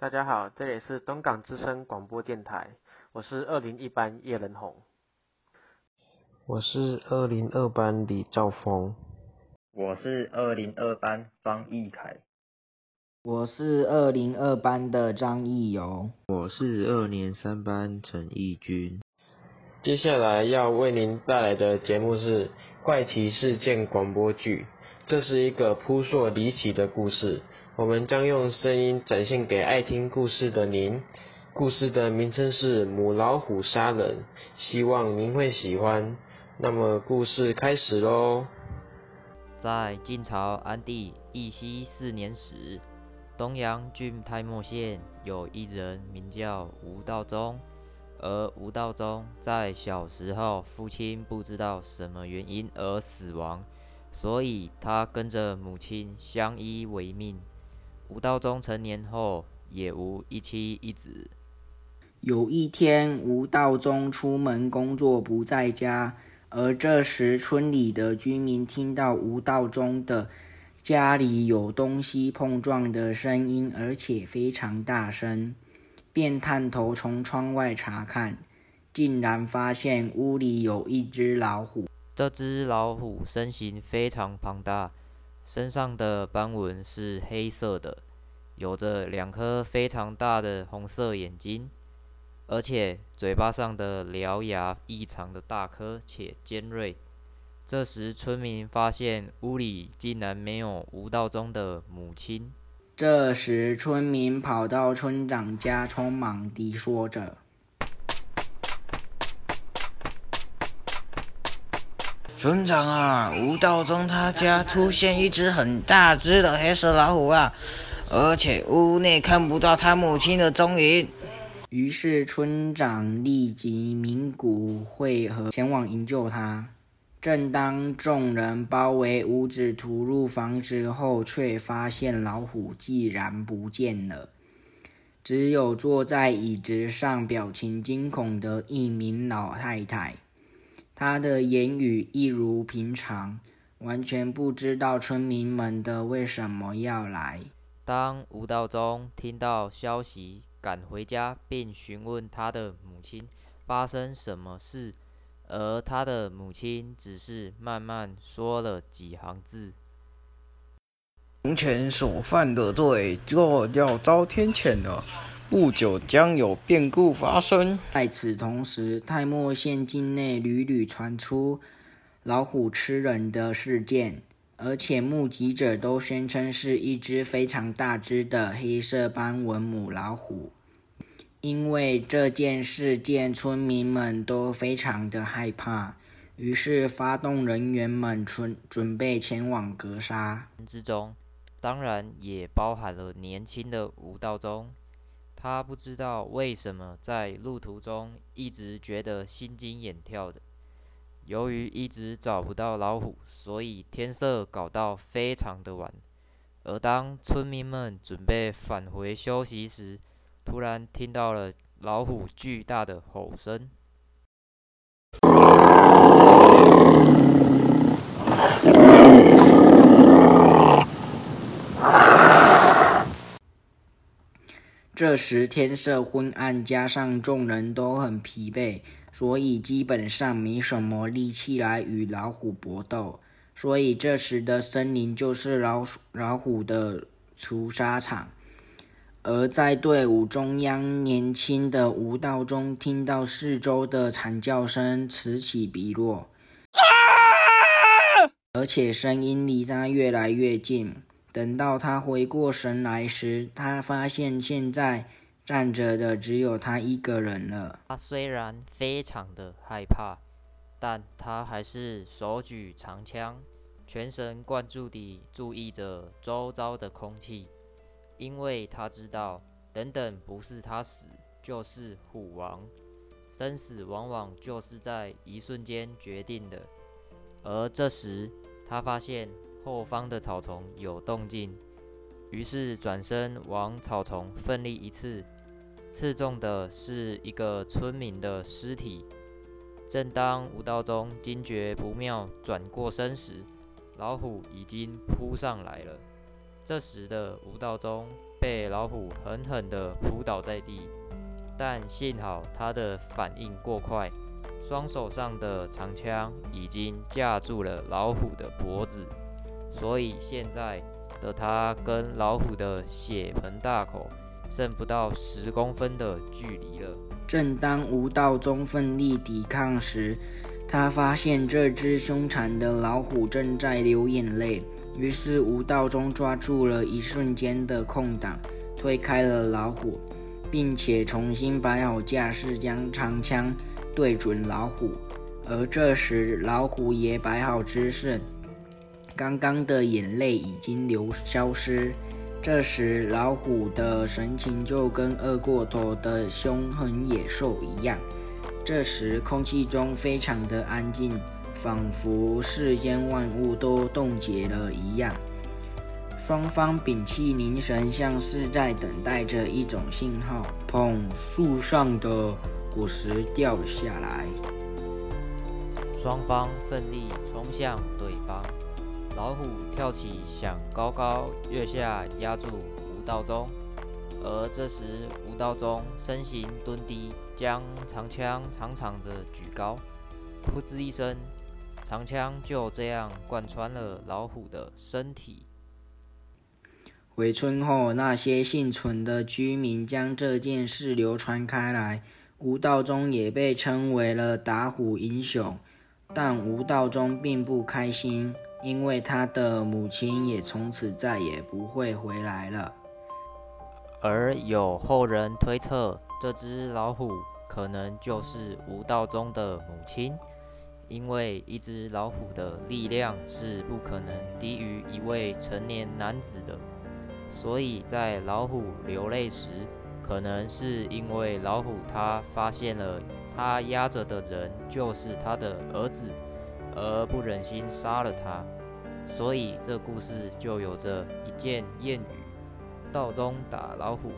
大家好，这里是东港之声广播电台，我是二零一班叶仁宏。我是二零二班李兆峰，我是二零二班方义凯，我是二零二班的张义友，我是二年三班陈义军。接下来要为您带来的节目是《怪奇事件广播剧》，这是一个扑朔离奇的故事，我们将用声音展现给爱听故事的您。故事的名称是《母老虎杀人》，希望您会喜欢。那么故事开始喽。在晋朝安帝义熙四年时，东阳郡太墨县有一人名叫吴道宗，而吴道宗在小时候父亲不知道什么原因而死亡，所以他跟着母亲相依为命。吴道宗成年后也无一妻一子。有一天，吴道宗出门工作不在家。而这时，村里的居民听到吴道宗的家里有东西碰撞的声音，而且非常大声，便探头从窗外查看，竟然发现屋里有一只老虎。这只老虎身形非常庞大，身上的斑纹是黑色的，有着两颗非常大的红色眼睛。而且嘴巴上的獠牙异常的大颗且尖锐。这时，村民发现屋里竟然没有吴道中的母亲。这时，村民跑到村长家，匆忙地说着：“村长啊，吴道中他家出现一只很大只的黑色老虎啊，而且屋内看不到他母亲的踪影。”于是村长立即鸣鼓会合，前往营救他。正当众人包围屋子、突入房子后，却发现老虎竟然不见了，只有坐在椅子上、表情惊恐的一名老太太。她的言语一如平常，完全不知道村民们的为什么要来。当吴道中听到消息。赶回家，并询问他的母亲发生什么事，而他的母亲只是慢慢说了几行字：“从前所犯的罪，就要遭天谴了。不久将有变故发生。”在此同时，泰莫县境内屡屡传出老虎吃人的事件，而且目击者都宣称是一只非常大只的黑色斑纹母老虎。因为这件事件，村民们都非常的害怕，于是发动人员们准准备前往格杀。之中，当然也包含了年轻的吴道中。他不知道为什么在路途中一直觉得心惊眼跳的。由于一直找不到老虎，所以天色搞到非常的晚。而当村民们准备返回休息时，突然听到了老虎巨大的吼声，这时天色昏暗，加上众人都很疲惫，所以基本上没什么力气来与老虎搏斗。所以这时的森林就是老鼠老虎的屠杀场。而在队伍中央，年轻的吴道中听到四周的惨叫声此起彼落，而且声音离他越来越近。等到他回过神来时，他发现现在站着的只有他一个人了。他虽然非常的害怕，但他还是手举长枪，全神贯注地注意着周遭的空气。因为他知道，等等不是他死，就是虎王。生死往往就是在一瞬间决定的。而这时，他发现后方的草丛有动静，于是转身往草丛奋力一刺，刺中的是一个村民的尸体。正当吴道中惊觉不妙，转过身时，老虎已经扑上来了。这时的吴道中被老虎狠狠地扑倒在地，但幸好他的反应过快，双手上的长枪已经架住了老虎的脖子，所以现在的他跟老虎的血盆大口剩不到十公分的距离了。正当吴道中奋力抵抗时，他发现这只凶残的老虎正在流眼泪。于是吴道中抓住了一瞬间的空档，推开了老虎，并且重新摆好架势，将长枪对准老虎。而这时老虎也摆好姿势，刚刚的眼泪已经流消失。这时，老虎的神情就跟饿过头的凶狠野兽一样。这时，空气中非常的安静，仿佛世间万物都冻结了一样。双方屏气凝神，像是在等待着一种信号。砰！树上的果实掉了下来。双方奋力冲向对方。老虎跳起，想高高跃下压住吴道中，而这时吴道中身形蹲低，将长枪长长的举高，噗呲一声，长枪就这样贯穿了老虎的身体。回村后，那些幸存的居民将这件事流传开来，吴道中也被称为了打虎英雄，但吴道中并不开心。因为他的母亲也从此再也不会回来了。而有后人推测，这只老虎可能就是吴道中的母亲，因为一只老虎的力量是不可能低于一位成年男子的，所以在老虎流泪时，可能是因为老虎他发现了他压着的人就是他的儿子。而不忍心杀了他，所以这故事就有着一件谚语：“道中打老虎，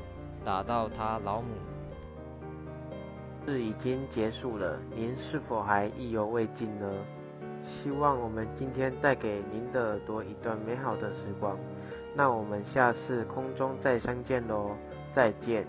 打到他老母。”事已经结束了，您是否还意犹未尽呢？希望我们今天带给您的耳朵一段美好的时光。那我们下次空中再相见喽，再见。